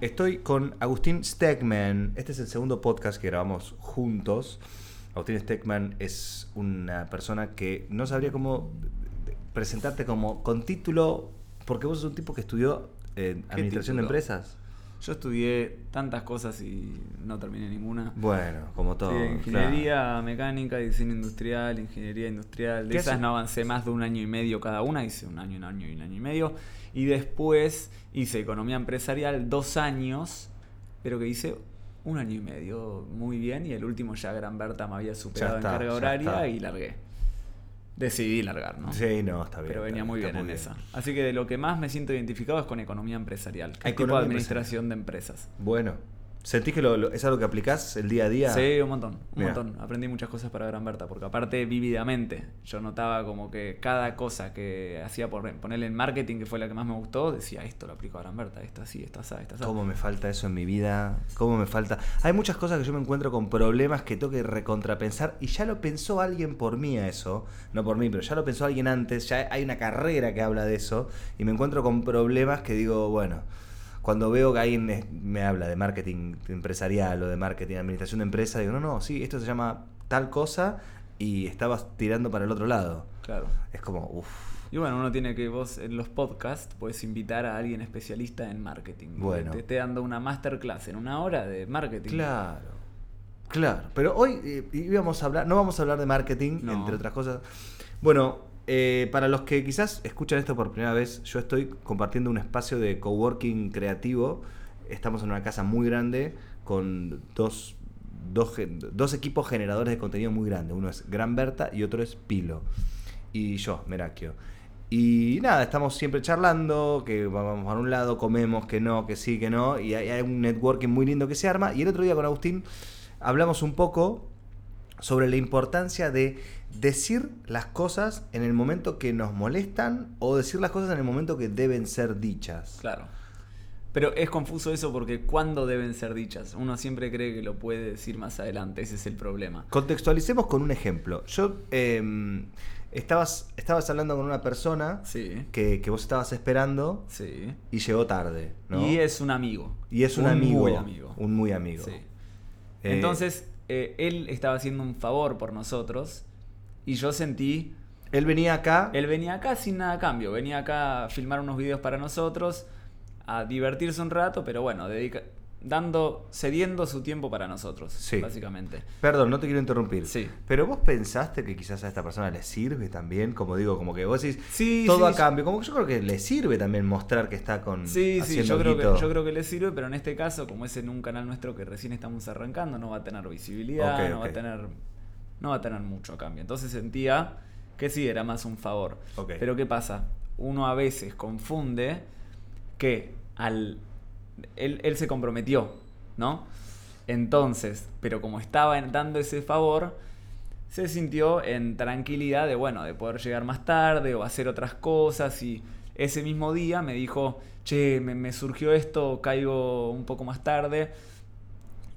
Estoy con Agustín Stegman. Este es el segundo podcast que grabamos juntos. Agustín Stegman es una persona que no sabría cómo presentarte como con título, porque vos sos un tipo que estudió eh, administración de empresas. Yo estudié tantas cosas y no terminé ninguna. Bueno, como todo. Sí, ingeniería mecánica, diseño industrial, ingeniería industrial. De ¿Qué esas hace- no avancé más de un año y medio cada una, hice un año, un año y un año y medio. Y después hice economía empresarial dos años, pero que hice un año y medio muy bien. Y el último ya Gran Berta me había superado está, en carga horaria está. y largué. Decidí largar, ¿no? Sí, no, está bien. Pero venía muy bien en esa. Así que de lo que más me siento identificado es con economía empresarial, que es tipo de administración de empresas. Bueno, ¿sentís que lo- lo- es algo que aplicás el día a día? Sí, un montón, un Mira. montón. Aprendí muchas cosas para Gran Berta, porque aparte vívidamente yo notaba como que cada cosa que hacía por ponerle en marketing, que fue la que más me gustó, decía esto lo aplico a Gran Berta, esto así, esto así, esto así. ¿Cómo me falta eso en mi vida? ¿Cómo me falta? Hay muchas cosas que yo me encuentro con problemas que tengo que recontrapensar y ya lo pensó alguien por mí a eso. No por mí, pero ya lo pensó alguien antes. Ya hay una carrera que habla de eso y me encuentro con problemas que digo, bueno, cuando veo que alguien me habla de marketing empresarial o de marketing, administración de empresa, digo, no, no, sí, esto se llama tal cosa y estabas tirando para el otro lado. Claro. Es como, uff. Y bueno, uno tiene que vos en los podcasts puedes invitar a alguien especialista en marketing. Bueno. Te esté dando una masterclass en una hora de marketing. Claro. Claro, pero hoy eh, íbamos a hablar, no vamos a hablar de marketing, No. entre otras cosas. Bueno, eh, para los que quizás escuchan esto por primera vez, yo estoy compartiendo un espacio de coworking creativo. Estamos en una casa muy grande con dos, dos, equipos generadores de contenido muy grandes. Uno es Gran Berta y otro es Pilo. Y yo, Merakio. Y nada, estamos siempre charlando, que vamos a un lado, comemos, que no, que sí, que no, y hay un networking muy lindo que se arma. Y el otro día con Agustín hablamos un poco sobre la importancia de decir las cosas en el momento que nos molestan o decir las cosas en el momento que deben ser dichas. Claro. Pero es confuso eso porque ¿cuándo deben ser dichas? Uno siempre cree que lo puede decir más adelante, ese es el problema. Contextualicemos con un ejemplo. Yo eh, estabas, estabas hablando con una persona Sí. que, que vos estabas esperando Sí. y llegó tarde. ¿no? Y es un amigo. Y es un, amigo. muy amigo. Un muy amigo. Sí. Eh, Entonces, eh, él estaba haciendo un favor por nosotros y yo sentí... Él venía acá. Él venía acá sin nada a cambio, venía acá a filmar unos videos para nosotros, a divertirse un rato, pero bueno, dedica- dando, cediendo su tiempo para nosotros, Sí. básicamente. Perdón, no te quiero interrumpir. Sí. Pero vos pensaste que quizás a esta persona le sirve también, como digo, como que vos decís Sí, todo sí, a cambio. Como que yo creo que le sirve también mostrar que está con. Sí, sí, yo creo, que, yo creo que le sirve, pero en este caso, como es en un canal nuestro que recién estamos arrancando, no va a tener visibilidad, no va a tener no va a tener mucho cambio. Entonces sentía que sí, era más un favor. Pero ¿qué pasa? Uno a veces confunde que al él, él se comprometió, ¿no? Entonces, pero como estaba dando ese favor, se sintió en tranquilidad de, bueno, de poder llegar más tarde o hacer otras cosas y ese mismo día me dijo, che, me, me surgió esto, caigo un poco más tarde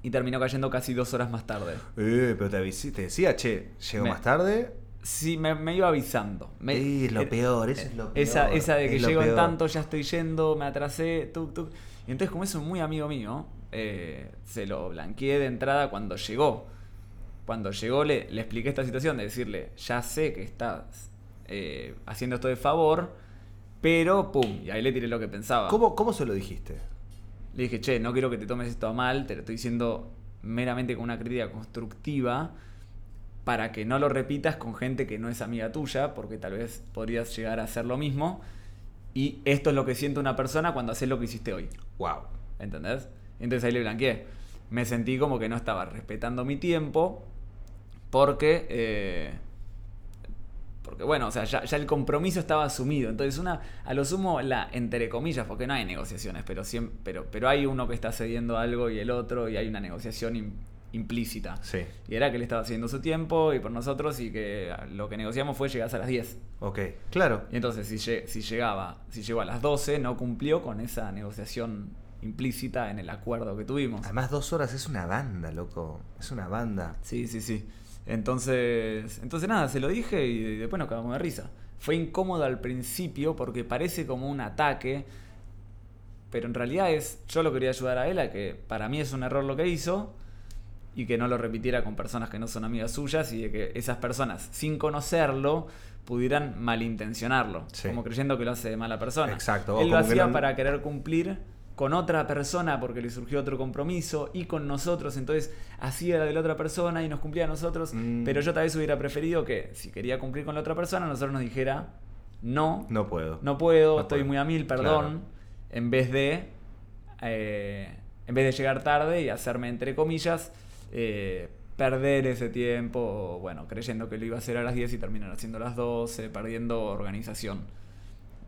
y terminó cayendo casi dos horas más tarde. Eh, pero te, avisé- te decía, che, llego Me- más tarde. Sí, me, me iba avisando. Me- es lo eh, peor, eso es lo Esa, peor, esa de que es llego en tanto, ya estoy yendo, me atrasé, tuk, tuk. Y entonces, como es un muy amigo mío, eh, se lo blanqueé de entrada cuando llegó. Cuando llegó le, le expliqué esta situación de decirle, ya sé que estás eh, haciendo esto de favor, pero pum, y ahí le tiré lo que pensaba. ¿Cómo, ¿Cómo se lo dijiste? Le dije, che, no quiero que te tomes esto a mal, te lo estoy diciendo meramente con una crítica constructiva para que no lo repitas con gente que no es amiga tuya, porque tal vez podrías llegar a hacer lo mismo. Y esto es lo que siente una persona cuando haces lo que hiciste hoy. Wow. ¿Entendés? Entonces ahí le blanqueé. Me sentí como que no estaba respetando mi tiempo porque eh, porque bueno, o sea, ya, ya el compromiso estaba asumido. Entonces, una, a lo sumo, la, entre comillas, porque no hay negociaciones, pero, siempre, pero, pero hay uno que está cediendo algo y el otro, y hay una negociación im- implícita. Sí. Y era que él estaba haciendo su tiempo y por nosotros, y que lo que negociamos fue llegar a las 10. Ok, claro. Y entonces, si, si llegaba, si llegó a las 12, no cumplió con esa negociación implícita en el acuerdo que tuvimos. Además, dos horas es una banda, loco. Es una banda. Sí, sí, sí. Entonces, entonces nada, se lo dije y después nos cagamos de risa. Fue incómodo al principio porque parece como un ataque, pero en realidad es, yo lo quería ayudar a él a que para mí es un error lo que hizo y que no lo repitiera con personas que no son amigas suyas y de que esas personas, sin conocerlo, pudieran malintencionarlo, Sí. como creyendo que lo hace de mala persona. Exacto, Él lo hacía no- para querer cumplir con otra persona porque le surgió otro compromiso y con nosotros, entonces hacía la de la otra persona y nos cumplía a nosotros, Mm. pero yo tal vez hubiera preferido que si quería cumplir con la otra persona, nosotros nos dijera, no, No puedo. no puedo, No estoy puedo. muy a mil, perdón, en vez de eh, en vez de llegar tarde y hacerme entre comillas eh, perder ese tiempo, bueno, creyendo que lo iba a hacer a las 10 y terminar haciendo a las 12, perdiendo organización.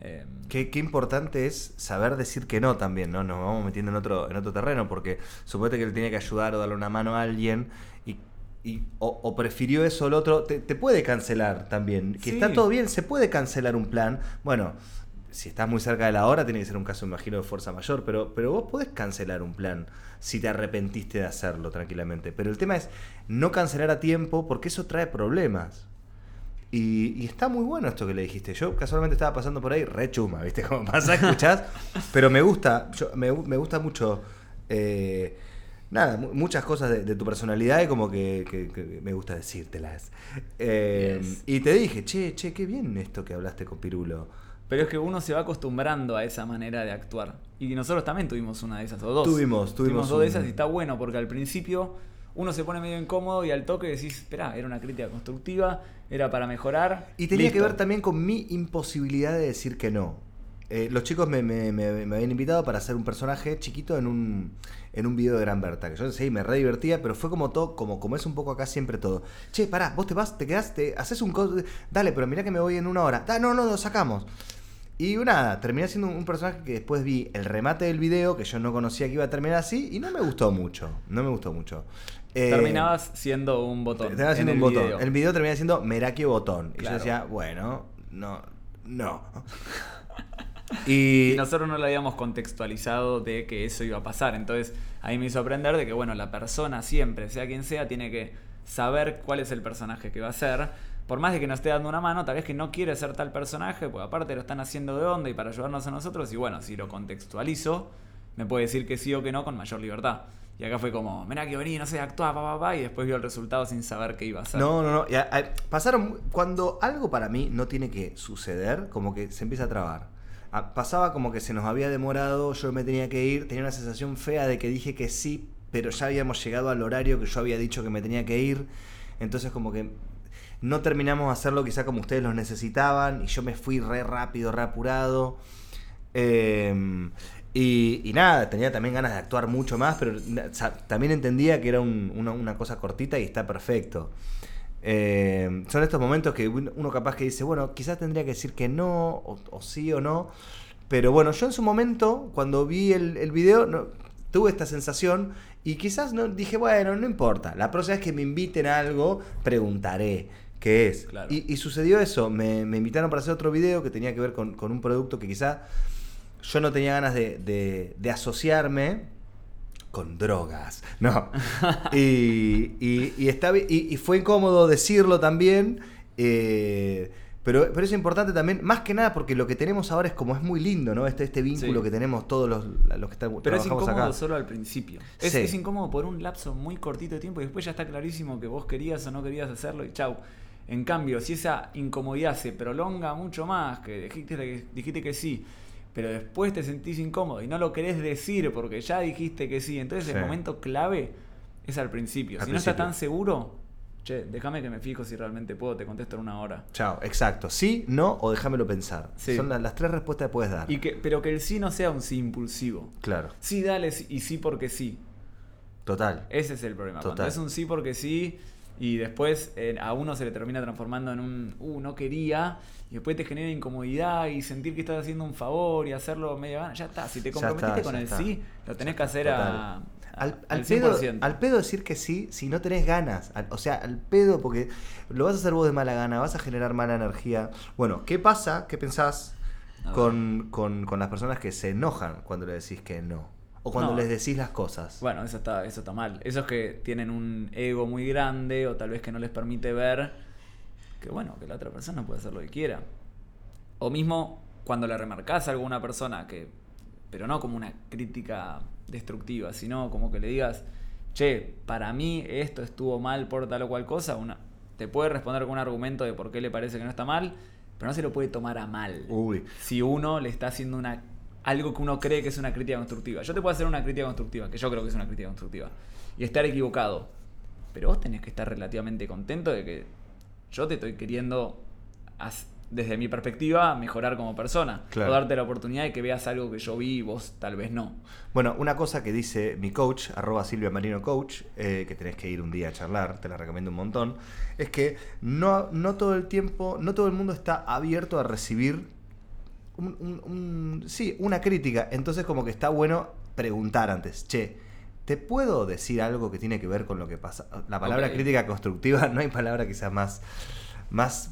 Eh, Qué, qué importante es saber decir que no también, ¿no? Nos vamos metiendo en otro, en otro terreno, porque suponete que él tenía que ayudar o darle una mano a alguien y, y- o, o prefirió eso o lo otro. Te, te puede cancelar también. Que Sí. está todo bien, se puede cancelar un plan. Bueno, si estás muy cerca de la hora, tiene que ser un caso, imagino, de fuerza mayor, pero, pero vos podés cancelar un plan si te arrepentiste de hacerlo tranquilamente. Pero el tema es no cancelar a tiempo porque eso trae problemas. Y, y está muy bueno esto que le dijiste. Yo casualmente estaba pasando por ahí, re chuma, ¿viste? Como pasa, escuchás. pero me gusta, yo, me, me gusta mucho. eh, nada, mu- muchas cosas de, de tu personalidad y como que, que- que me gusta decírtelas. Eh, Yes. Y te dije, che, che, qué bien esto que hablaste con Pirulo. Pero es que uno se va acostumbrando a esa manera de actuar. Y nosotros también tuvimos una de esas, o dos. Tuvimos, tuvimos dos de esas y está bueno, porque al principio uno se pone medio incómodo y al toque decís, espera, era una crítica constructiva, era para mejorar. Y tenía que listo". ver también con mi imposibilidad de decir que no. Eh, los chicos me, me- me- me habían invitado para hacer un personaje chiquito en un, en un video de Gran Berta. Que yo sí, me re divertía, pero fue como todo, como, como es un poco acá siempre todo. Che, pará, vos te vas, te quedás, te haces un co- Dale, pero mirá que me voy en una hora. Da, no, no, lo sacamos. Y nada, terminé siendo un personaje que después vi el remate del video, que yo no conocía que iba a terminar así, y no me gustó mucho. No me gustó mucho. Eh, Terminabas siendo un botón. Terminaba siendo en un el botón. video. El video terminaba siendo Merakio botón. Y yo decía, bueno, no, no. y Y nosotros no lo habíamos contextualizado de que eso iba a pasar. Entonces, ahí me hizo aprender de que, bueno, la persona siempre, sea quien sea, tiene que saber cuál es el personaje que va a ser. Por más de que nos esté dando una mano, tal vez que no quiere ser tal personaje, pues aparte lo están haciendo de onda y para ayudarnos a nosotros. Y bueno, si lo contextualizo, me puede decir que sí o que no con mayor libertad. Y acá fue como, mirá que vení, no sé, actúa, pa, pa, pa, y después vio el resultado sin saber qué iba a hacer. no, no, no. pasaron. Cuando algo para mí no tiene que suceder, como que se empieza a trabar. Pasaba como que se nos había demorado, yo me tenía que ir, tenía una sensación fea de que dije que sí, pero ya habíamos llegado al horario que yo había dicho que me tenía que ir. Entonces como que no terminamos de hacerlo quizá como ustedes lo necesitaban y yo me fui re rápido, re apurado. Eh, y, y nada, tenía también ganas de actuar mucho más, pero sa- también entendía que era un- una, una cosa cortita y está perfecto. Eh, son estos momentos que uno capaz que dice, bueno, quizás tendría que decir que no, o, o sí o no. Pero bueno, yo en su momento, cuando vi el, el video, no- tuve esta sensación y quizás no dije, bueno, no importa. La próxima vez que me inviten a algo, preguntaré qué es. Claro. Y, y sucedió eso. Me, me invitaron para hacer otro video que tenía que ver con, con un producto que quizá yo no tenía ganas de, de- de asociarme con drogas. No. y, y, y está y, fue incómodo decirlo también. eh, pero, pero es importante también, más que nada porque lo que tenemos ahora es como es muy lindo, ¿no? Este, este vínculo Sí. que tenemos todos los, los que estamos Pero es incómodo acá. solo al principio. Es, Sí. es incómodo por un lapso muy cortito de tiempo y después ya está clarísimo que vos querías o no querías hacerlo y chau. En cambio, si esa incomodidad se prolonga mucho más, que dijiste que, dijiste que sí, pero después te sentís incómodo y no lo querés decir porque ya dijiste que sí, entonces Sí. el momento clave es al principio. Al si no estás tan seguro, che, déjame que me fijo si realmente puedo, te contesto en una hora. Chao, exacto. Sí, no o déjamelo pensar. Sí. Son la- las tres respuestas que puedes dar. Y que, pero que el sí no sea un sí impulsivo. Claro, Sí, dale y sí porque sí. total. Ese es el problema. Cuando es un sí porque sí, Y después eh, a uno se le termina transformando en un, uh, no quería, y después te genera incomodidad y sentir que estás haciendo un favor y hacerlo medio gana. Ya está, si te comprometiste está, con el está. sí, lo tenés que hacer a, Al, al al pedo, 100%. al pedo decir que sí si no tenés ganas. O sea, al pedo porque lo vas a hacer vos de mala gana, vas a generar mala energía. Bueno, ¿qué pasa? ¿Qué pensás con, con- con las personas que se enojan cuando le decís que no? O cuando No. les decís las cosas. Bueno, eso está, eso está mal. Esos que tienen un ego muy grande o tal vez que no les permite ver que bueno, que la otra persona puede hacer lo que quiera. O mismo cuando le remarcas a alguna persona que, pero no como una crítica destructiva, sino como que le digas, che, para mí esto estuvo mal por tal o cual cosa, una, te puede responder con un argumento de por qué le parece que no está mal, pero no se lo puede tomar a mal Uy. si uno le está haciendo una algo que uno cree que es una crítica constructiva. Yo te puedo hacer una crítica constructiva, que yo creo que es una crítica constructiva, y estar equivocado. Pero vos tenés que estar relativamente contento de que yo te estoy queriendo, desde mi perspectiva, mejorar como persona. Claro. O darte la oportunidad de que veas algo que yo vi y vos tal vez no. Bueno, una cosa que dice mi coach, arroba Silvia Marino Coach, eh, que tenés que ir un día a charlar, te la recomiendo un montón, es que no, no todo el tiempo, no todo el mundo está abierto a recibir un- un- un- sí, una crítica. Entonces como que está bueno preguntar antes, che, ¿te puedo decir algo que tiene que ver con lo que pasa? La palabra crítica constructiva, no hay palabra quizás más, más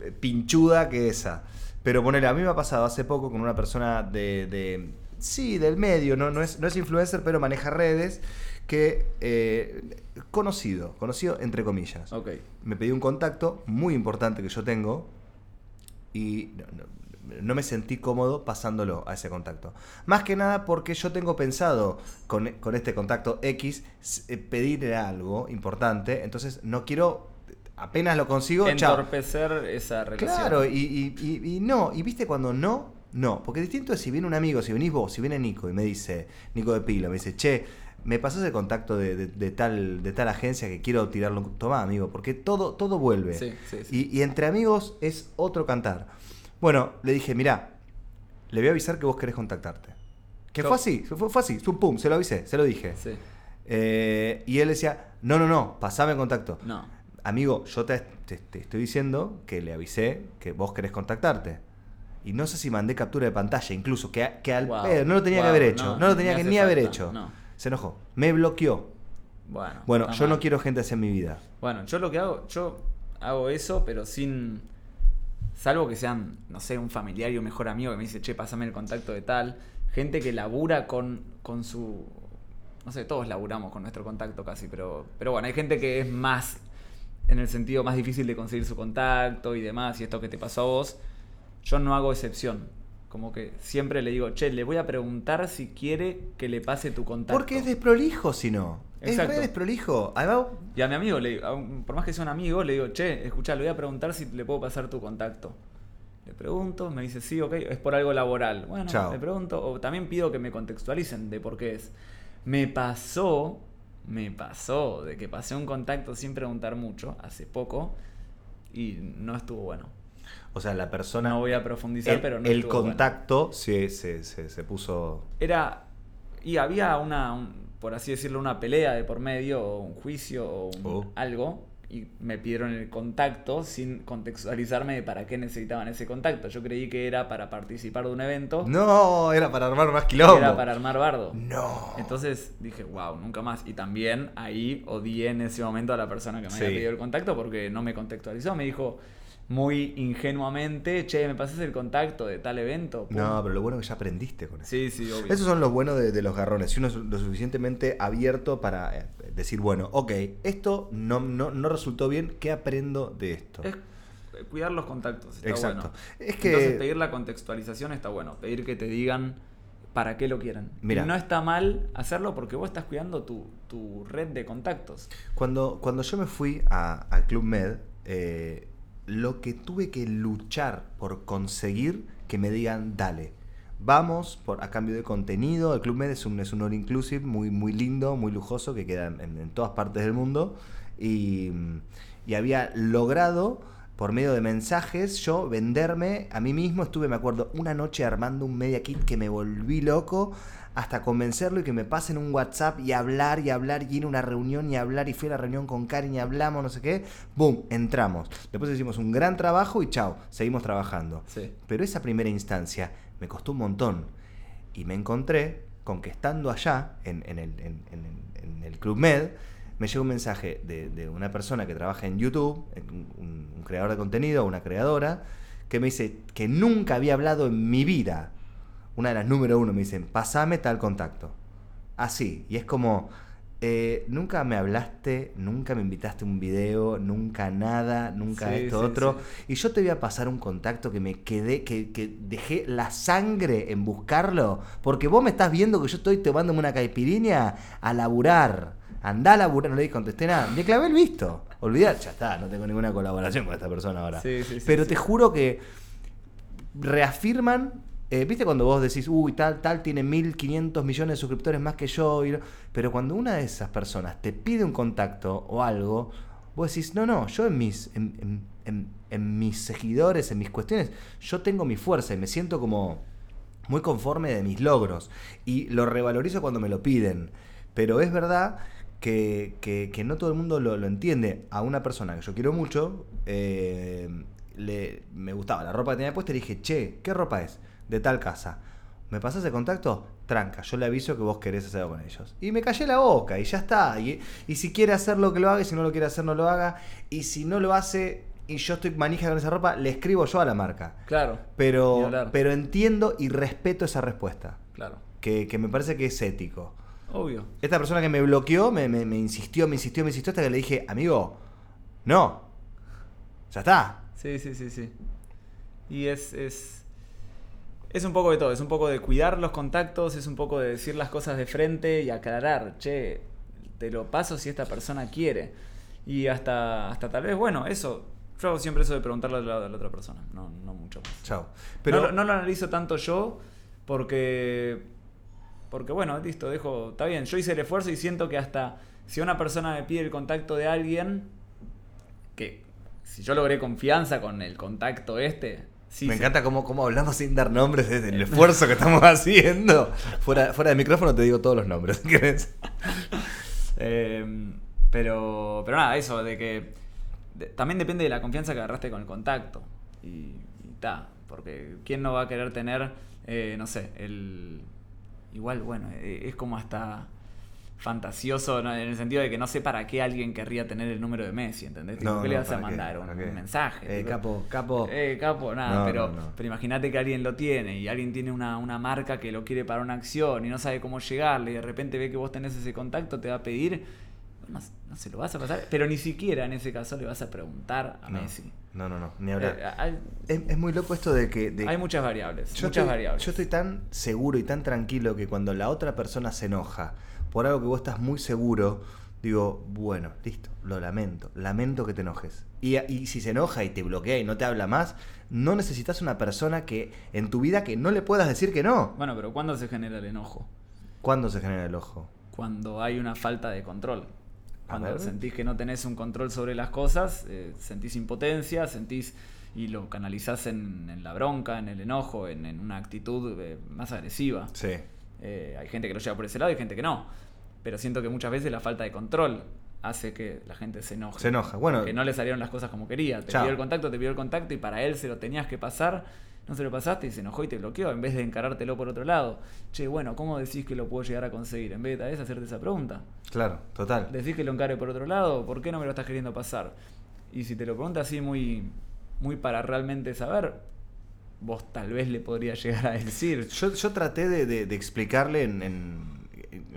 eh, pinchuda que esa. Pero ponele, a mí me ha pasado hace poco con una persona de, de- sí, del medio, no, no, es, no es influencer, pero maneja redes, que eh, conocido, conocido entre comillas. Ok. Me pidió un contacto muy importante que yo tengo y no, no- no me sentí cómodo pasándolo a ese contacto. Más que nada porque yo tengo pensado con, con este contacto X eh, pedirle algo importante, entonces no quiero, apenas lo consigo, chao. Entorpecer esa relación. Claro, y, y- y- y no, y viste cuando no, no, porque distinto es si viene un amigo, si venís vos, si viene Nico y me dice, Nico de Pilo, me dice, che, me pasás el contacto de, de- de tal, de tal agencia que quiero tirarlo. Toma, amigo, porque todo, todo vuelve. Sí, sí, sí. Y, y entre amigos es otro cantar. Bueno, le dije, mirá, le voy a avisar que vos querés contactarte. Que fue así, fue, fue así, pum, pum, se lo avisé, se lo dije. Sí. Eh, y él decía, no, no, no, pasame el contacto. No. Amigo, yo te, te- te estoy diciendo que le avisé que vos querés contactarte. Y no sé si mandé captura de pantalla, incluso, que, que al Wow, pedo, no lo tenía que haber hecho. no, No, lo tenía que ni haber hecho. no. Se enojó. Me bloqueó. Bueno. Bueno, yo no quiero gente así en mi vida. Bueno, yo lo que hago, yo hago eso, pero sin. Salvo que sean, no sé, un familiar y un mejor amigo que me dice, che, pásame el contacto de tal. Gente que labura con, con su. No sé, todos laburamos con nuestro contacto casi, pero, pero bueno, hay gente que es más. En el sentido más difícil de conseguir su contacto y demás, y esto que te pasó a vos. Yo no hago excepción. Como que siempre le digo, che, le voy a preguntar si quiere que le pase tu contacto. Porque es desprolijo, si no. Es re desprolijo. Además, Y a mi amigo, le, a un- por más que sea un amigo, le digo, che, escucha, le voy a preguntar si le puedo pasar tu contacto. Le pregunto, me dice, sí, ok, es por algo laboral. Bueno, Chao. le pregunto, o también pido que me contextualicen de por qué es. Me pasó, me pasó de que pasé un contacto sin preguntar mucho, hace poco, y no estuvo bueno. o sea, la persona. No voy a profundizar, el, pero no el estuvo bueno. contacto se, se, se, se puso. Era. Y había una, un- por así decirlo, una pelea de por medio, o un juicio, o un- Oh. algo. Y me pidieron el contacto sin contextualizarme de para qué necesitaban ese contacto. Yo creí que era para participar de un evento. No, era para armar más quilombo. Era para armar bardo. No. Entonces dije, wow, nunca más. Y también ahí odié en ese momento a la persona que me había pedido el contacto porque no me contextualizó. Me dijo muy ingenuamente, che, ¿me pasas el contacto de tal evento? Pum. No, pero lo bueno es que ya aprendiste con eso. Sí, sí, obvio. Esos son los buenos de, de los garrones. Si uno es lo suficientemente abierto para eh, decir, bueno, ok, esto no, no, no resultó bien, ¿qué aprendo de esto? Es cuidar los contactos, está Exacto. bueno. Es que- Entonces pedir la contextualización está bueno, pedir que te digan para qué lo quieran. Mira. Y no está mal hacerlo porque vos estás cuidando tu, tu red de contactos. Cuando, cuando yo me fui a- al Club Med, eh, lo que tuve que luchar por conseguir que me digan, dale, vamos por, a cambio de contenido. El Club Med es un, es un all inclusive muy, muy lindo, muy lujoso, que queda en, todas partes del mundo. Y, y había logrado, por medio de mensajes, yo venderme a mí mismo. Estuve, me acuerdo, una noche armando un media kit que me volví loco. Hasta convencerlo y que me pasen un WhatsApp y hablar y hablar y ir a una reunión y hablar y fui a la reunión con Karen y hablamos, no sé qué. Boom, entramos. Después hicimos un gran trabajo y chao, seguimos trabajando. Sí. Pero esa primera instancia me costó un montón. Y me encontré con que estando allá, en, en el, en- el Club Med, me llegó un mensaje de, de una persona que trabaja en YouTube, un- un creador de contenido, una creadora, que me dice que nunca había hablado en mi vida. Una de las número uno me dicen, pasame tal contacto. Así. Y es como, eh, nunca me hablaste, nunca me invitaste a un video, nunca nada, nunca Sí, esto, sí, otro. sí. Y yo te voy a pasar un contacto que me quedé, que, que dejé la sangre en buscarlo. Porque vos me estás viendo que yo estoy tomándome una caipirinha a laburar. Andá a laburar, no le contesté nada. Me clavé el visto. Olvidar, ya está, no tengo ninguna colaboración con esta persona ahora. Sí, sí, sí, Pero te juro que reafirman. Eh, ¿Viste cuando vos decís, uy, tal, tal tiene 1500 millones de suscriptores más que yo? y Pero cuando una de esas personas te pide un contacto o algo, vos decís, no, no, yo en mis, en, mis seguidores, en mis cuestiones, yo tengo mi fuerza y me siento como muy conforme de mis logros. Y lo revalorizo cuando me lo piden. Pero es verdad que, que- que no todo el mundo lo, lo entiende. A una persona que yo quiero mucho, eh, le, me gustaba la ropa que tenía puesta y le dije, che, ¿qué ropa es? De tal casa. ¿Me pasas el contacto? Tranca, yo le aviso que vos querés hacer algo con ellos. Y me callé la boca y ya está. Y, y si quiere hacerlo, que lo haga. Y si no lo quiere hacer, no lo haga. Y si no lo hace y yo estoy manija con esa ropa, le escribo yo a la marca. Claro. Pero, pero entiendo y respeto esa respuesta. Claro. Que, que me parece que es ético. Obvio. Esta persona que me bloqueó me, me- me insistió, me insistió, me insistió hasta que le dije, amigo, no. Ya está. Sí, sí, sí, sí. Y es, es. Es un poco de todo, es un poco de cuidar los contactos, es un poco de decir las cosas de frente y aclarar, che, te lo paso si esta persona quiere. Y hasta, hasta tal vez, bueno, eso. Yo hago siempre eso de preguntarle a la, a la otra persona, no, no mucho más. Chao. Pero no lo analizo tanto yo porque. Porque bueno, listo, dejo. Está bien, yo hice el esfuerzo y siento que hasta si una persona me pide el contacto de alguien, que si yo logré confianza con el contacto este, sí. me encanta cómo, cómo hablamos sin dar nombres desde el esfuerzo que estamos haciendo. Fuera, fuera de micrófono te digo todos los nombres. Eh, pero, pero nada, eso, de que de- también depende de la confianza que agarraste con el contacto. Y porque ¿quién no va a querer tener, eh, no sé, el... Igual, bueno, eh, es como hasta fantasioso ¿no? en el sentido de que no sé para qué alguien querría tener el número de Messi, ¿entendés? Tipo, No, ¿Qué le vas a mandar? Un, mensaje. Eh, capo, capo. Eh, capo, nada, pero, imagínate que alguien lo tiene y alguien tiene una, una marca que lo quiere para una acción y no sabe cómo llegarle y de repente ve que vos tenés ese contacto, te va a pedir, no, se lo vas a pasar, pero ni siquiera en ese caso le vas a preguntar a Messi. no, no, no, ni hablar. Eh, hay, es, es muy loco esto de que... de- hay muchas variables, yo muchas estoy, variables. yo estoy tan seguro y tan tranquilo que cuando la otra persona se enoja por algo que vos estás muy seguro, digo, bueno, listo, lo lamento, lamento que te enojes. Y, y si se enoja y te bloquea y no te habla más, no necesitas una persona que en tu vida que no le puedas decir que no. Bueno, pero ¿cuándo se genera el enojo? ¿Cuándo se genera el ojo? Cuando hay una falta de control. Cuando sentís que no tenés un control sobre las cosas, eh, sentís impotencia, sentís y lo canalizás en, en la bronca, en el enojo, en, en una actitud eh, más agresiva. Sí. Eh, hay gente que lo lleva por ese lado y gente que no. Pero siento que muchas veces la falta de control hace que la gente se enoje. Se enoja. Bueno, Que no le salieron las cosas como quería. Te Chao. pidió el contacto, te pidió el contacto y para él se lo tenías que pasar. No se lo pasaste y se enojó y te bloqueó en vez de encarártelo por otro lado. Che, bueno, ¿cómo decís que lo puedo llegar a conseguir? En vez de vez hacerte esa pregunta. claro, total. Decís que lo encare por otro lado, ¿por qué no me lo estás queriendo pasar? Y si te lo preguntas así muy, muy para realmente saber, vos tal vez le podrías llegar a decir. Yo, traté de, explicarle en, en-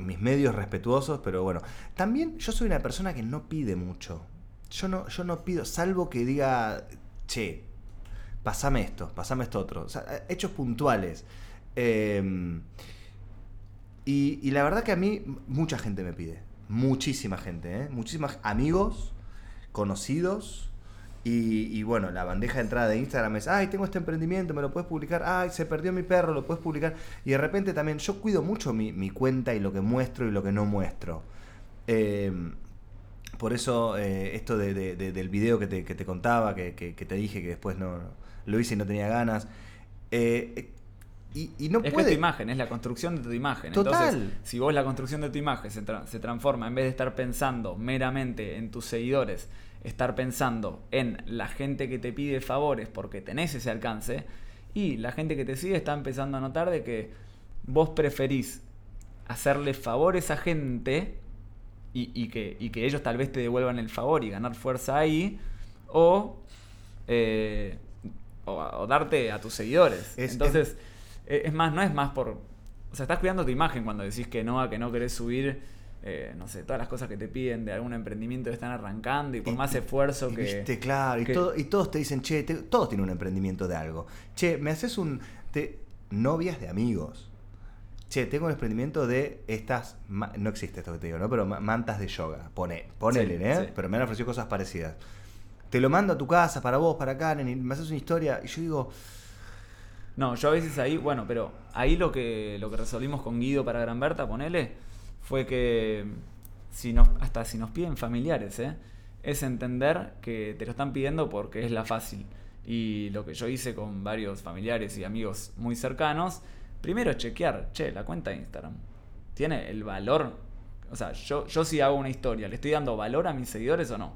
mis medios respetuosos, pero bueno. También yo soy una persona que no pide mucho. Yo no, yo no pido, salvo que diga, che, pasame esto, pasame esto otro. Sea, hechos puntuales. Eh, y, la verdad que a mí mucha gente me pide. Muchísima gente, ¿eh? Muchísimos amigos, conocidos. Y, y bueno, la bandeja de entrada de Instagram es, ay, tengo este emprendimiento, me lo puedes publicar, ay, se perdió mi perro, lo puedes publicar. Y de repente también yo cuido mucho mi, mi cuenta y lo que muestro y lo que no muestro. Eh, por eso eh, esto de- de- de- del video que te, que te contaba, que, que- que te dije que después no lo hice y no tenía ganas. eh, Y, y no es puede. que es tu imagen, es la construcción de tu imagen. Total. Entonces, si vos la construcción de tu imagen se, tra- se transforma, en vez de estar pensando meramente en tus seguidores, estar pensando en la gente que te pide favores porque tenés ese alcance, y la gente que te sigue está empezando a notar de que vos preferís hacerle favores a gente y, y que, y que ellos tal vez te devuelvan el favor y ganar fuerza ahí, o, eh, o, o darte a tus seguidores. Es- Entonces, eh, es más, no es más por... O sea, estás cuidando tu imagen cuando decís que no, a que no querés subir, eh, no sé, todas las cosas que te piden de algún emprendimiento que están arrancando y por Y- más esfuerzo y que... viste, claro, y, todo- y todos te dicen, che, te- todos tienen un emprendimiento de algo. Che, me haces un. te- novias de amigos. Che, tengo un emprendimiento de estas. No existe esto que te digo, ¿no? Pero ma- mantas de yoga. Pone, ponele, Sí, ¿eh? sí. Pero me han ofrecido cosas parecidas. Te lo mando a tu casa, para vos, para Karen, y me haces una historia. Y yo digo, No, yo a veces ahí, bueno, pero ahí lo que, lo que resolvimos con Guido para Gran Berta, ponele, fue que si nos, hasta si nos piden familiares, ¿eh? es entender que te lo están pidiendo porque es la fácil. Y lo que yo hice con varios familiares y amigos muy cercanos, primero chequear, che, la cuenta de Instagram, ¿tiene el valor? O sea, yo, yo si hago una historia, ¿le estoy dando valor a mis seguidores o no?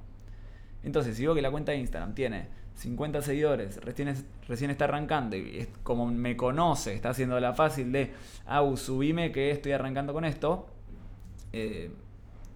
Entonces, si veo que la cuenta de Instagram tiene 50 seguidores, recién, recién está arrancando y es como me conoce, está haciendo la fácil de, au, subime que estoy arrancando con esto, eh,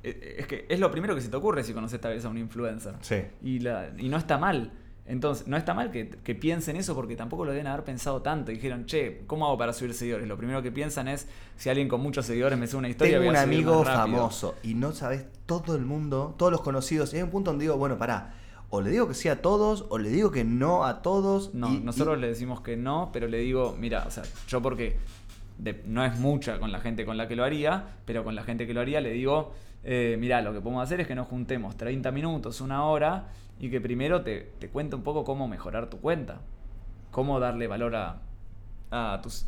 eh, es que es lo primero que se te ocurre si conoces tal vez a un influencer. Sí. Y, la- y no está mal. Entonces, no está mal que, que piensen eso porque tampoco lo deben haber pensado tanto. Dijeron, che, ¿cómo hago para subir seguidores? Lo primero que piensan es, si alguien con muchos seguidores me sube una historia, tengo voy un a subir amigo más rápido". famoso. Y no sabes, todo el mundo, todos los conocidos. Y hay un punto donde digo, bueno, pará. O le digo que sí a todos, o le digo que no a todos. No, y- nosotros y- le decimos que no, pero le digo, mira, o sea, yo porque no es mucha con la gente con la que lo haría, pero con la gente que lo haría le digo, eh, mira, lo que podemos hacer es que nos juntemos 30 minutos, una hora, y que primero te, te cuente un poco cómo mejorar tu cuenta, cómo darle valor a, a tus,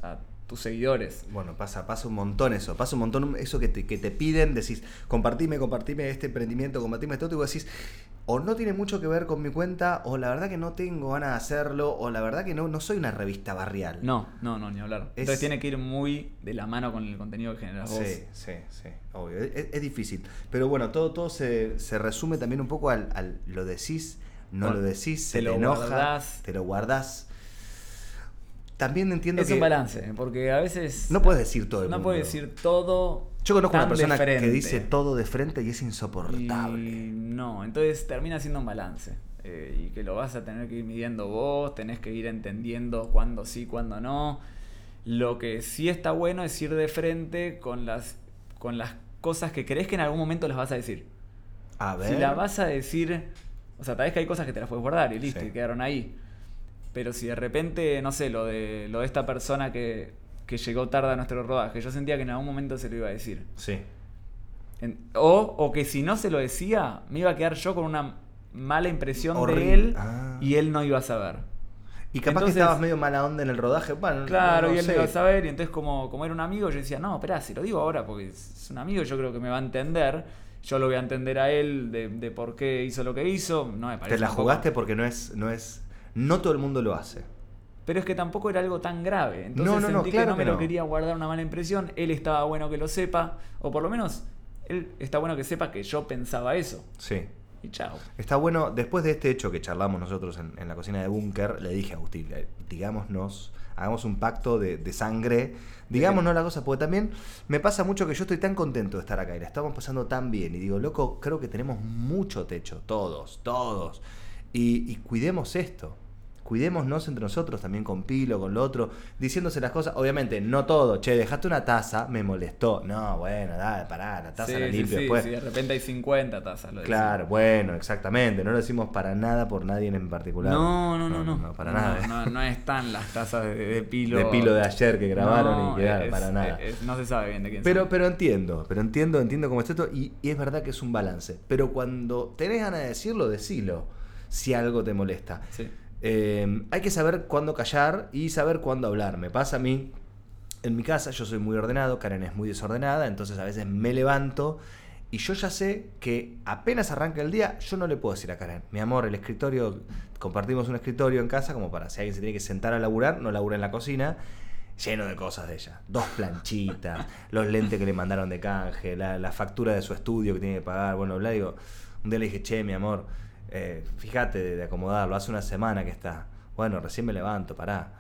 tus seguidores. Bueno, pasa, pasa un montón eso, pasa un montón eso que te, que te piden, decís, compartime, compartime este emprendimiento, compartime esto, y vos decís, o no tiene mucho que ver con mi cuenta, o la verdad que no tengo ganas de hacerlo, o la verdad que no, no soy una revista barrial. No, no, no, ni hablar. Es- Entonces tiene que ir muy de la mano con el contenido que generas vos. Sí, sí, sí, obvio. Es, es difícil. Pero bueno, todo, todo se, se resume también un poco al, al lo decís, no Bueno, lo decís, se te, lo enoja, guardás. te lo guardás. También entiendo Es que un balance, porque a veces... no puedes decir todo el No mundo. puedes decir todo. Yo conozco una persona que dice todo de frente y es insoportable. Y no, entonces termina siendo un balance. eh, y que lo vas a tener que ir midiendo vos, tenés que ir entendiendo cuándo sí, cuándo no. Lo que sí está bueno es ir de frente con las, con las cosas que crees que en algún momento las vas a decir. A ver. Si la vas a decir, o sea, tal vez que hay cosas que te las puedes guardar y listo, Sí. y quedaron ahí. Pero si de repente, no sé, lo de, lo de esta persona que, que llegó tarde a nuestro rodaje, yo sentía que en algún momento se lo iba a decir. Sí. En- o, o que si no se lo decía, me iba a quedar yo con una mala impresión Horrible. de él Ah. y él no iba a saber. Y capaz Entonces- que estabas medio mala onda en el rodaje. Bueno, Claro, no y él no iba a saber, y entonces como, como era un amigo, yo decía, no, espera, si lo digo ahora porque es un amigo, yo creo que me va a entender. Yo lo voy a entender a él de, de por qué hizo lo que hizo. No me parece Te la jugaste porque no es, no es. No todo el mundo lo hace. Pero es que tampoco era algo tan grave. Entonces No, no, no, sentí claro que no que me lo quería guardar una mala impresión. Él estaba bueno que lo sepa. O por lo menos, él está bueno que sepa que yo pensaba eso. Sí. Y chao. Está bueno, después de este hecho que charlamos nosotros en, en la cocina de Búnker, le dije a Agustín, eh, digámonos, hagamos un pacto de, de sangre, digámonos la cosa, porque también me pasa mucho que yo estoy tan contento de estar acá y la estamos pasando tan bien. Y digo, loco, creo que tenemos mucho techo, todos, todos. Y, y cuidemos esto. Cuidémonos entre nosotros, también con Pilo, con lo otro, diciéndose las cosas. Obviamente, no todo. Che, dejaste una taza, me molestó. No, bueno, dale, pará, la taza Sí, la sí, limpio sí, después. sí, de repente hay 50 tazas. Lo Claro, bueno, exactamente. No lo decimos para nada por nadie en particular. No, no, no, no. para No, nada. ¿eh? No, no están las tazas de, de pilo. De pilo de ayer que grabaron No, y quedaron, para nada. es- no se sabe bien de quién Pero, pero entiendo, pero entiendo, entiendo cómo está esto y, y es verdad que es un balance. Pero cuando tenés ganas de decirlo, decilo. Si algo te molesta. Sí. Eh, hay que saber cuándo callar y saber cuándo hablar. Me pasa a mí, en mi casa, yo soy muy ordenado, Karen es muy desordenada, entonces a veces me levanto y yo ya sé que apenas arranca el día, yo no le puedo decir a Karen, mi amor, el escritorio, compartimos un escritorio en casa como para si alguien se tiene que sentar a laburar, no labura en la cocina. lleno de cosas de ella. Dos planchitas, los lentes que le mandaron de canje, la, la factura de su estudio que tiene que pagar. Bueno, bla, digo, un día le dije, che, mi amor, eh, fíjate de, de acomodarlo, hace una semana que está. Bueno, recién me levanto, pará.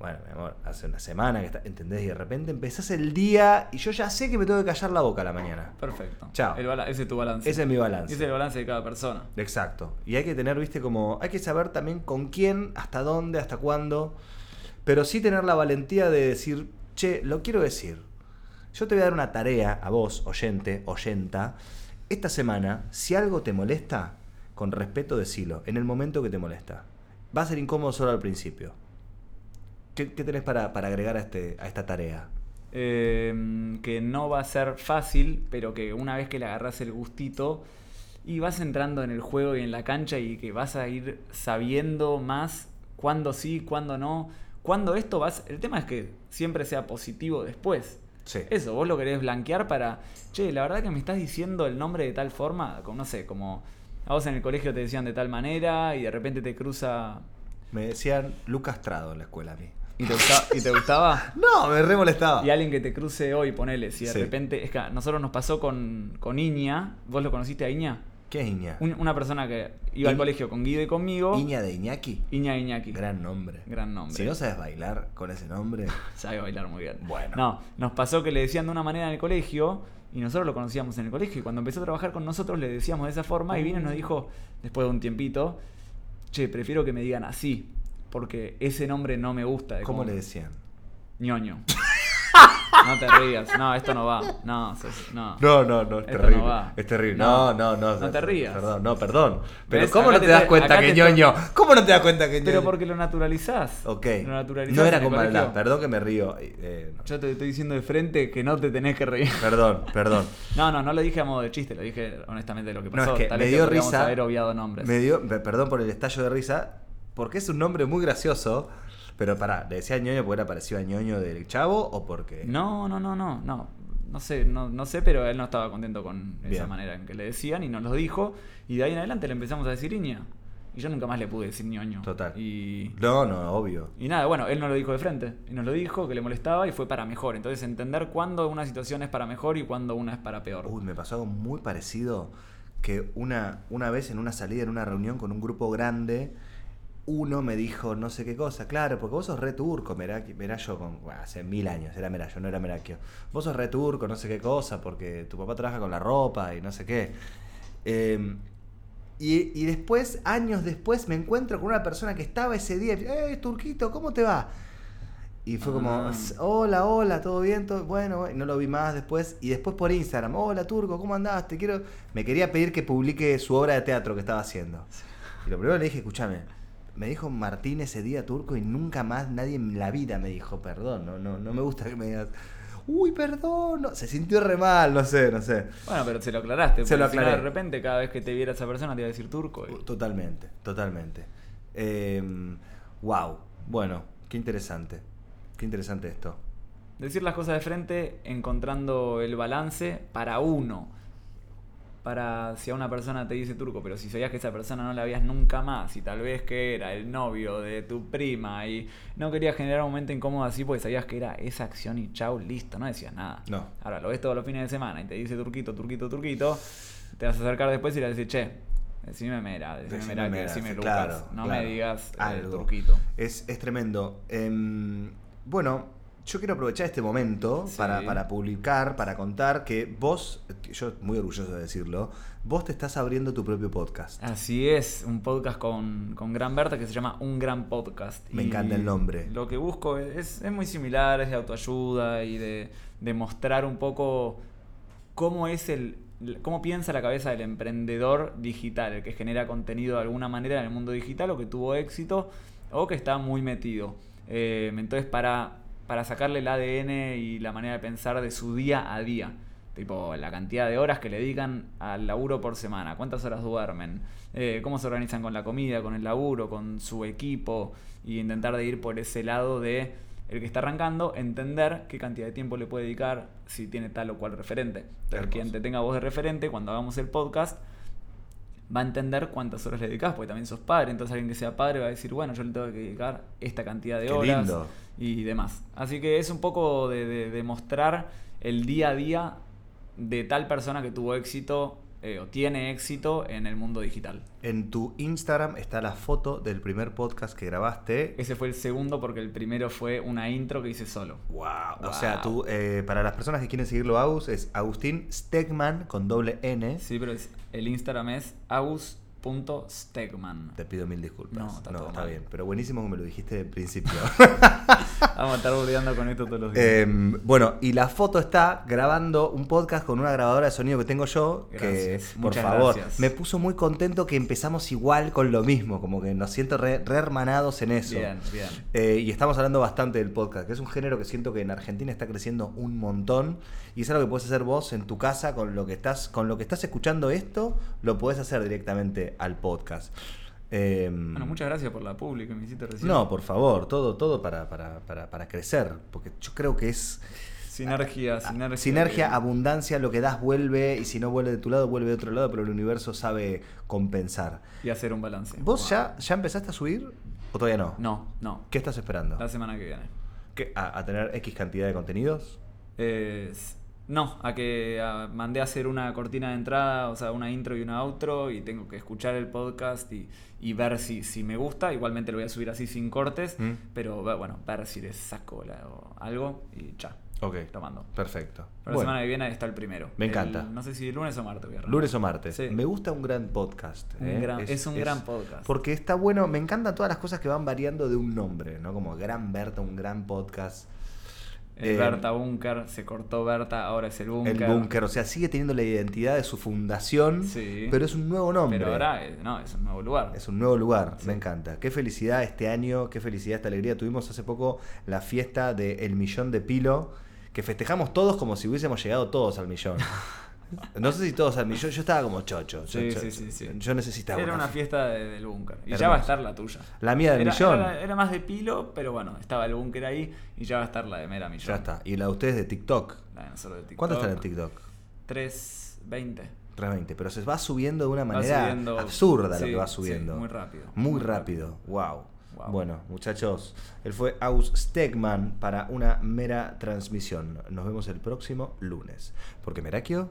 Bueno, mi amor, hace una semana que está, ¿entendés? Y de repente empezás el día y yo ya sé que me tengo que callar la boca a la mañana. Perfecto. Chao. El ese es tu balance. Ese es mi balance. Ese es el balance de cada persona. Exacto. Y hay que tener, viste, como. Hay que saber también con quién, hasta dónde, hasta cuándo. Pero sí tener la valentía de decir, che, lo quiero decir. Yo te voy a dar una tarea a vos, oyente, oyenta. Esta semana, si algo te molesta, con respeto decilo, en el momento que te molesta. Va a ser incómodo solo al principio. ¿Qué, qué tenés para, para agregar a, este, a esta tarea? Eh, que no va a ser fácil, pero que una vez que le agarras el gustito y vas entrando en el juego y en la cancha y que vas a ir sabiendo más cuándo sí, cuándo no, cuándo esto vas... El tema es que siempre sea positivo después. Sí. Eso, vos lo querés blanquear para, che, la verdad que me estás diciendo el nombre de tal forma, como, no sé, como a vos en el colegio te decían de tal manera y de repente te cruza... Me decían Lucas Trado en la escuela a mí. ¿Y te, gusta- y te gustaba? No, me re molestaba. Y alguien que te cruce hoy, ponele, si de Sí. repente. Es que a nosotros nos pasó con, con Iña. ¿Vos lo conociste a Iña? ¿Qué es Iña? Un- una persona que iba al colegio con Guido y conmigo. Iña de Iñaki. Iña Iñaki. Gran nombre. Gran nombre. Si no sabes bailar con ese nombre, Sabe bailar muy bien. Bueno. No, nos pasó que le decían de una manera en el colegio. Y nosotros lo conocíamos en el colegio. Y cuando empezó a trabajar con nosotros le decíamos de esa forma. Y vino y nos dijo, después de un tiempito, che, prefiero que me digan así. Porque ese nombre no me gusta. de ¿cómo cómo- le decían? ñoño. No te rías. No, esto no va. No, sos- no. No, no, no, es Esto terrible. no va. Es terrible. No. No, no, no. No te rías. Perdón, no, perdón. Pero ¿Ves? ¿cómo Acá no te te das cuenta acá que te ñoño? ¿Cómo no te das cuenta que ñoño? Pero porque lo naturalizás. Ok. Lo naturalizás No era el con colegio. Perdón que me río. eh, no. Yo te estoy diciendo de frente que no te tenés que reír. Perdón, perdón. No, no, no lo dije a modo de chiste, lo dije honestamente lo que No, pasó. es que Tal me vez dio podríamos risa. haber obviado nombres. Me dio, pe- perdón por el estallo de risa, porque es un nombre muy gracioso. Pero pará, ¿le decía ñoño porque era parecido a ñoño del chavo o porque.? No, no, no, no, no. No sé, no, no sé, pero él no estaba contento con esa manera en que le decían y nos lo dijo. Y de ahí en adelante le empezamos a decir Iña. Y yo nunca más le pude decir ñoño. Total. Y, No, no, obvio. y nada, bueno, él no lo dijo de frente. Y nos lo dijo, que le molestaba y fue para mejor. Entonces entender cuándo una situación es para mejor y cuándo una es para peor. Uy, me pasó algo muy parecido que una, una vez en una salida, en una reunión con un grupo grande, uno me dijo no sé qué cosa, claro, porque vos sos re turco, Meraki, Merayo, con, bueno, hace mil años era Merayo, no era Merakio. Vos sos re turco, no sé qué cosa, porque tu papá trabaja con la ropa y no sé qué. Eh, y, y después, años después, me encuentro con una persona que estaba ese día, ¡eh, Turquito, ¿cómo te va? Y fue como, Ah. hola, hola, ¿todo bien? ¿Todo? Bueno, bueno, no lo vi más después. Y después por Instagram, hola Turco, ¿cómo andás? Te quiero... Me quería pedir que publique su obra de teatro que estaba haciendo. Y lo primero le dije, escúchame, me dijo Martín ese día Turco y nunca más nadie en la vida me dijo, perdón, no, no, no me gusta que me digas, uy, perdón, no". se sintió re mal, no sé, no sé. Bueno, pero se lo aclaraste. Se lo aclaré. De repente, cada vez que te viera esa persona, te iba a decir turco. y- Totalmente, totalmente. wow, bueno, qué interesante, qué interesante esto. Decir las cosas de frente encontrando el balance para uno. Para si a una persona te dice turco, pero si sabías que esa persona no la veías nunca más y tal vez que era el novio de tu prima y no querías generar un momento incómodo así porque sabías que era esa acción y chau, listo, no decías nada. No. Ahora lo ves todos los fines de semana y te dice turquito, turquito, turquito, te vas a acercar después y le decir, che, decime mera, decime, Decime mera, que decime Lucas, claro, no claro. me digas eh, Algo. turquito. Es, es tremendo. Em, bueno, yo quiero aprovechar este momento Sí. para, para publicar, para contar que vos, yo muy orgulloso de decirlo, vos te estás abriendo tu propio podcast. Así es, un podcast con, con Gran Berta que se llama Un Gran Podcast. Me encanta el nombre. Lo que busco es, es muy similar, es de autoayuda y de, de mostrar un poco cómo es el cómo piensa la cabeza del emprendedor digital, el que genera contenido de alguna manera en el mundo digital o que tuvo éxito o que está muy metido. Eh, entonces, para, para sacarle el ADN y la manera de pensar de su día a día. Tipo, la cantidad de horas que le dedican al laburo por semana, cuántas horas duermen, eh, cómo se organizan con la comida, con el laburo, con su equipo, y intentar de ir por ese lado de el que está arrancando, entender qué cantidad de tiempo le puede dedicar si tiene tal o cual referente. Hermoso. quien te tenga voz de referente, cuando hagamos el podcast, va a entender cuántas horas le dedicas, porque también sos padre, entonces alguien que sea padre va a decir, bueno, yo le tengo que dedicar esta cantidad de Qué horas. lindo. Y demás. Así que es un poco de, de- de mostrar el día a día de tal persona que tuvo éxito eh, o tiene éxito en el mundo digital. En tu Instagram está la foto del primer podcast que grabaste. Ese fue el segundo porque el primero fue una intro que hice solo. Wow. O sea, tú, eh, para las personas que quieren seguirlo Agus, es Agustín Stegman con doble N. Sí, pero es- el Instagram es agus.stegman. Te pido mil disculpas. No, está todo está bien. Pero buenísimo que me lo dijiste de principio. Vamos a estar burleando con esto todos los días. Em, bueno, y la foto está grabando un podcast con una grabadora de sonido que tengo yo. Gracias, que, por favor, gracias. me puso muy contento que empezamos igual con lo mismo. Como que nos siento re, re hermanados en eso. bien, bien. Eh, y estamos hablando bastante del podcast, que es un género que siento que en Argentina está creciendo un montón. Y es algo que puedes hacer vos en tu casa con lo que estás, con lo que estás escuchando esto, lo podés hacer directamente al podcast. Em, Bueno, muchas gracias por la publi que me hiciste recién. no, por favor, todo, todo para, para, para, para crecer. Porque yo creo que es Sinergia, sinergia. sinergia, abundancia, lo que das vuelve, y si no vuelve de tu lado, vuelve de otro lado, pero el universo sabe compensar. Y hacer un balance. ¿Vos Wow. ya, ya empezaste a subir o todavía no? No, no. ¿Qué estás esperando? La semana que viene. ¿Qué? ¿A, a tener X cantidad de contenidos? Eh, no, a que a- mandé a hacer una cortina de entrada, o sea, una intro y una outro, y tengo que escuchar el podcast y, y ver si, si me gusta. Igualmente lo voy a subir así sin cortes, Mm. pero bueno, ver si les saco la- o algo y ya. Ok. Lo mando. Perfecto. Pero la semana que viene está el primero. Me El- encanta. no sé si lunes o martes arrancar. Lunes o martes. Sí. Me gusta un gran podcast. Un ¿eh? gran- es un gran podcast. Porque está bueno, me encantan todas las cosas que van variando de un nombre, ¿no? Como Gran Berta, un gran podcast. El Eh, Berta Bunker, se cortó Berta, ahora es el Bunker. El Búnker, o sea, sigue teniendo la identidad de su fundación, Sí. pero es un nuevo nombre. Pero ahora, eh, no, es un nuevo lugar. Es un nuevo lugar, Sí. me encanta. Qué felicidad este año, qué felicidad esta alegría. Tuvimos hace poco la fiesta del millón de Pilo, que festejamos todos como si hubiésemos llegado todos al millón. No sé si todos al millón, yo estaba como chocho. Yo, Sí, yo- sí, sí, sí. yo necesitaba Era una una fiesta de- del búnker. Y ya va a estar la tuya. La mía del era, millón. Era, era más de pilo, pero bueno, estaba el búnker ahí y ya va a estar la de mera millón. Ya está. Y la de ustedes de TikTok. La de nosotros de TikTok. ¿Cuánto están en TikTok? 320. 320. Pero se va subiendo de una manera subiendo- absurda lo que va sí, subiendo. muy rápido. Muy, Muy rápido. Wow. Wow. Bueno, muchachos, él fue Aus Stegman para una mera transmisión. Nos vemos el próximo lunes. Porque Merakio.